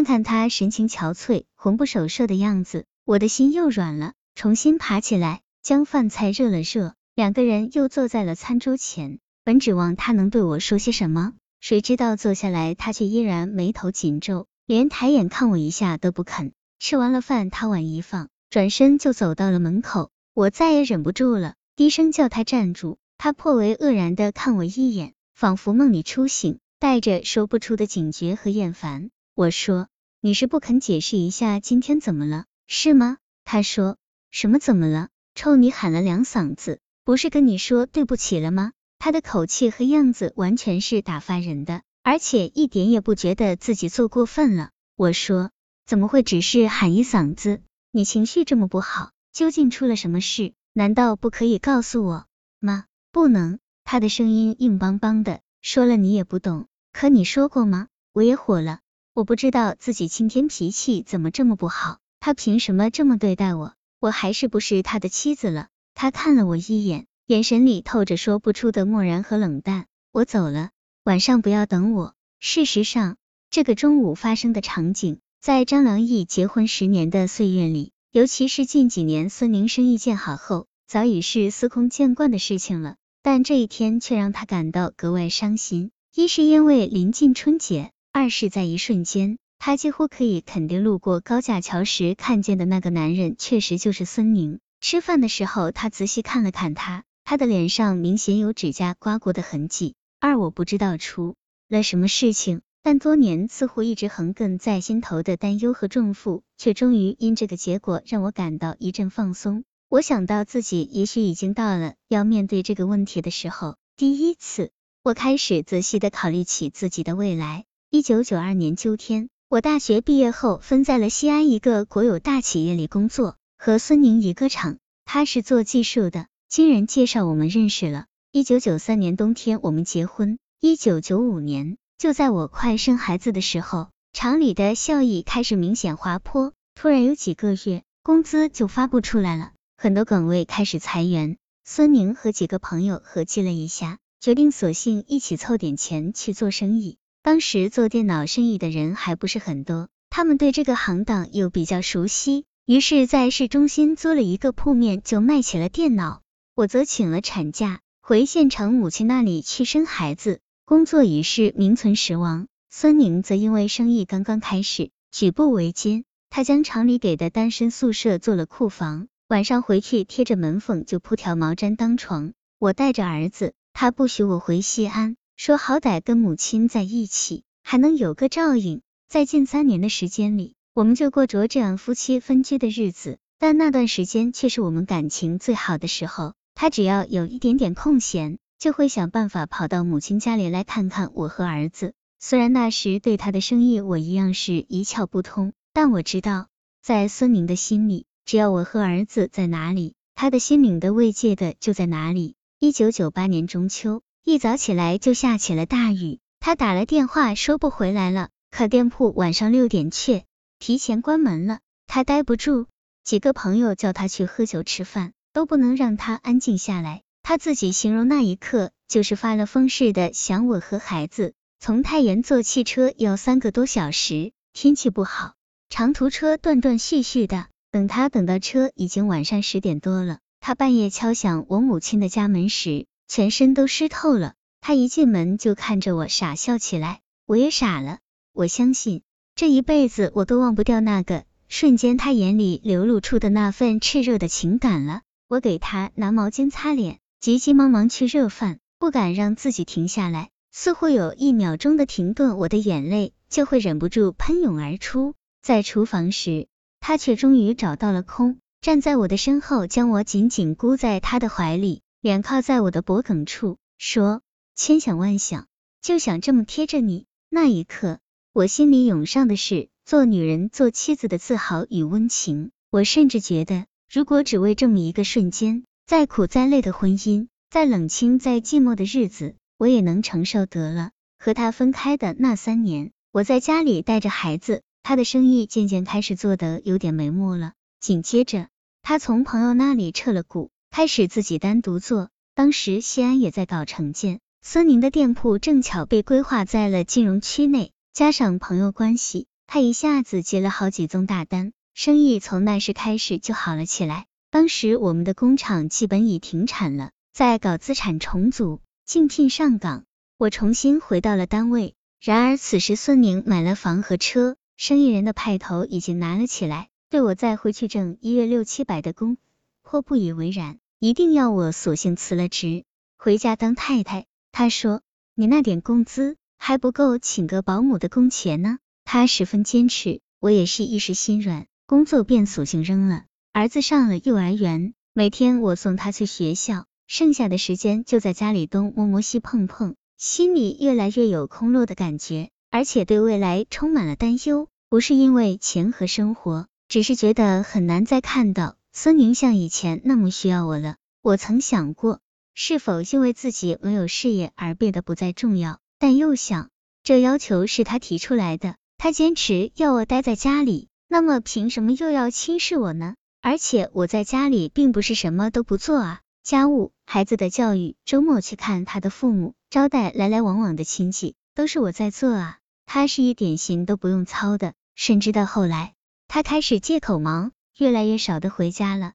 看看他神情憔悴、魂不守舍的样子，我的心又软了，重新爬起来，将饭菜热了热。两个人又坐在了餐桌前，本指望他能对我说些什么，谁知道坐下来，他却依然眉头紧皱，连抬眼看我一下都不肯。吃完了饭，他碗一放，转身就走到了门口。我再也忍不住了，低声叫他站住。他颇为愕然的看我一眼，仿佛梦里初醒，带着说不出的警觉和厌烦。我说：“你是不肯解释一下今天怎么了，是吗？”他说：“什么怎么了？冲你喊了两嗓子。”不是跟你说对不起了吗？他的口气和样子完全是打发人的，而且一点也不觉得自己做过分了。我说，怎么会只是喊一嗓子？你情绪这么不好，究竟出了什么事？难道不可以告诉我吗？不能。他的声音硬邦邦的，说了你也不懂。可你说过吗？我也火了，我不知道自己今天脾气怎么这么不好，他凭什么这么对待我？我还是不是他的妻子了？他看了我一眼，眼神里透着说不出的漠然和冷淡。我走了，晚上不要等我。事实上，这个中午发生的场景，在张良义结婚十年的岁月里，尤其是近几年孙宁生意见好后，早已是司空见惯的事情了。但这一天却让他感到格外伤心。一是因为临近春节，二是在一瞬间，他几乎可以肯定，路过高架桥时看见的那个男人，确实就是孙宁。吃饭的时候，他仔细看了看他，他的脸上明显有指甲刮过的痕迹。二我不知道出了什么事情，但多年似乎一直横亘在心头的担忧和重负，却终于因这个结果让我感到一阵放松。我想到自己也许已经到了要面对这个问题的时候。第一次，我开始仔细的考虑起自己的未来。一九九二年秋天，我大学毕业后分在了西安一个国有大企业里工作。和孙宁一个厂，他是做技术的，经人介绍我们认识了。一九九三年冬天我们结婚，一九九五年就在我快生孩子的时候，厂里的效益开始明显滑坡，突然有几个月工资就发不出来了，很多岗位开始裁员。孙宁和几个朋友合计了一下，决定索性一起凑点钱去做生意。当时做电脑生意的人还不是很多，他们对这个行当又比较熟悉。于是，在市中心租了一个铺面，就卖起了电脑。我则请了产假，回县城母亲那里去生孩子，工作已是名存实亡。孙宁则因为生意刚刚开始，举步维艰。他将厂里给的单身宿舍做了库房，晚上回去贴着门缝就铺条毛毡当床。我带着儿子，他不许我回西安，说好歹跟母亲在一起，还能有个照应。在近三年的时间里。我们就过着这样夫妻分居的日子，但那段时间却是我们感情最好的时候。他只要有一点点空闲，就会想办法跑到母亲家里来看看我和儿子。虽然那时对他的生意我一样是一窍不通，但我知道，在孙宁的心里，只要我和儿子在哪里，他的心灵的慰藉的就在哪里。一九九八年中秋，一早起来就下起了大雨，他打了电话说不回来了，可店铺晚上六点却。提前关门了，他待不住，几个朋友叫他去喝酒吃饭，都不能让他安静下来。他自己形容那一刻就是发了疯似的想我和孩子。从太原坐汽车要三个多小时，天气不好，长途车断断续续的。等他等到车已经晚上十点多了，他半夜敲响我母亲的家门时，全身都湿透了。他一进门就看着我傻笑起来，我也傻了。我相信。这一辈子我都忘不掉那个瞬间，他眼里流露出的那份炽热的情感了。我给他拿毛巾擦脸，急急忙忙去热饭，不敢让自己停下来，似乎有一秒钟的停顿，我的眼泪就会忍不住喷涌而出。在厨房时，他却终于找到了空，站在我的身后，将我紧紧箍在他的怀里，脸靠在我的脖颈处，说：“千想万想，就想这么贴着你。”那一刻。我心里涌上的是做女人、做妻子的自豪与温情。我甚至觉得，如果只为这么一个瞬间，再苦再累的婚姻，再冷清再寂寞的日子，我也能承受得了。和他分开的那三年，我在家里带着孩子，他的生意渐渐开始做得有点眉目了。紧接着，他从朋友那里撤了股，开始自己单独做。当时西安也在搞城建，孙宁的店铺正巧被规划在了金融区内。加上朋友关系，他一下子接了好几宗大单，生意从那时开始就好了起来。当时我们的工厂基本已停产了，在搞资产重组，竞聘上岗，我重新回到了单位。然而此时孙宁买了房和车，生意人的派头已经拿了起来，对我再回去挣一月六七百的工，颇不以为然，一定要我索性辞了职，回家当太太。他说：“你那点工资还不够请个保姆的工钱呢。”他十分坚持，我也是一时心软，工作便索性扔了。儿子上了幼儿园，每天我送他去学校，剩下的时间就在家里东摸摸西碰碰，心里越来越有空落的感觉，而且对未来充满了担忧。不是因为钱和生活，只是觉得很难再看到孙宁像以前那么需要我了。我曾想过。是否因为自己没有事业而变得不再重要？但又想，这要求是他提出来的，他坚持要我待在家里，那么凭什么又要轻视我呢？而且我在家里并不是什么都不做啊，家务、孩子的教育、周末去看他的父母、招待来来往往的亲戚，都是我在做啊。他是一点心都不用操的，甚至到后来，他开始借口忙，越来越少的回家了。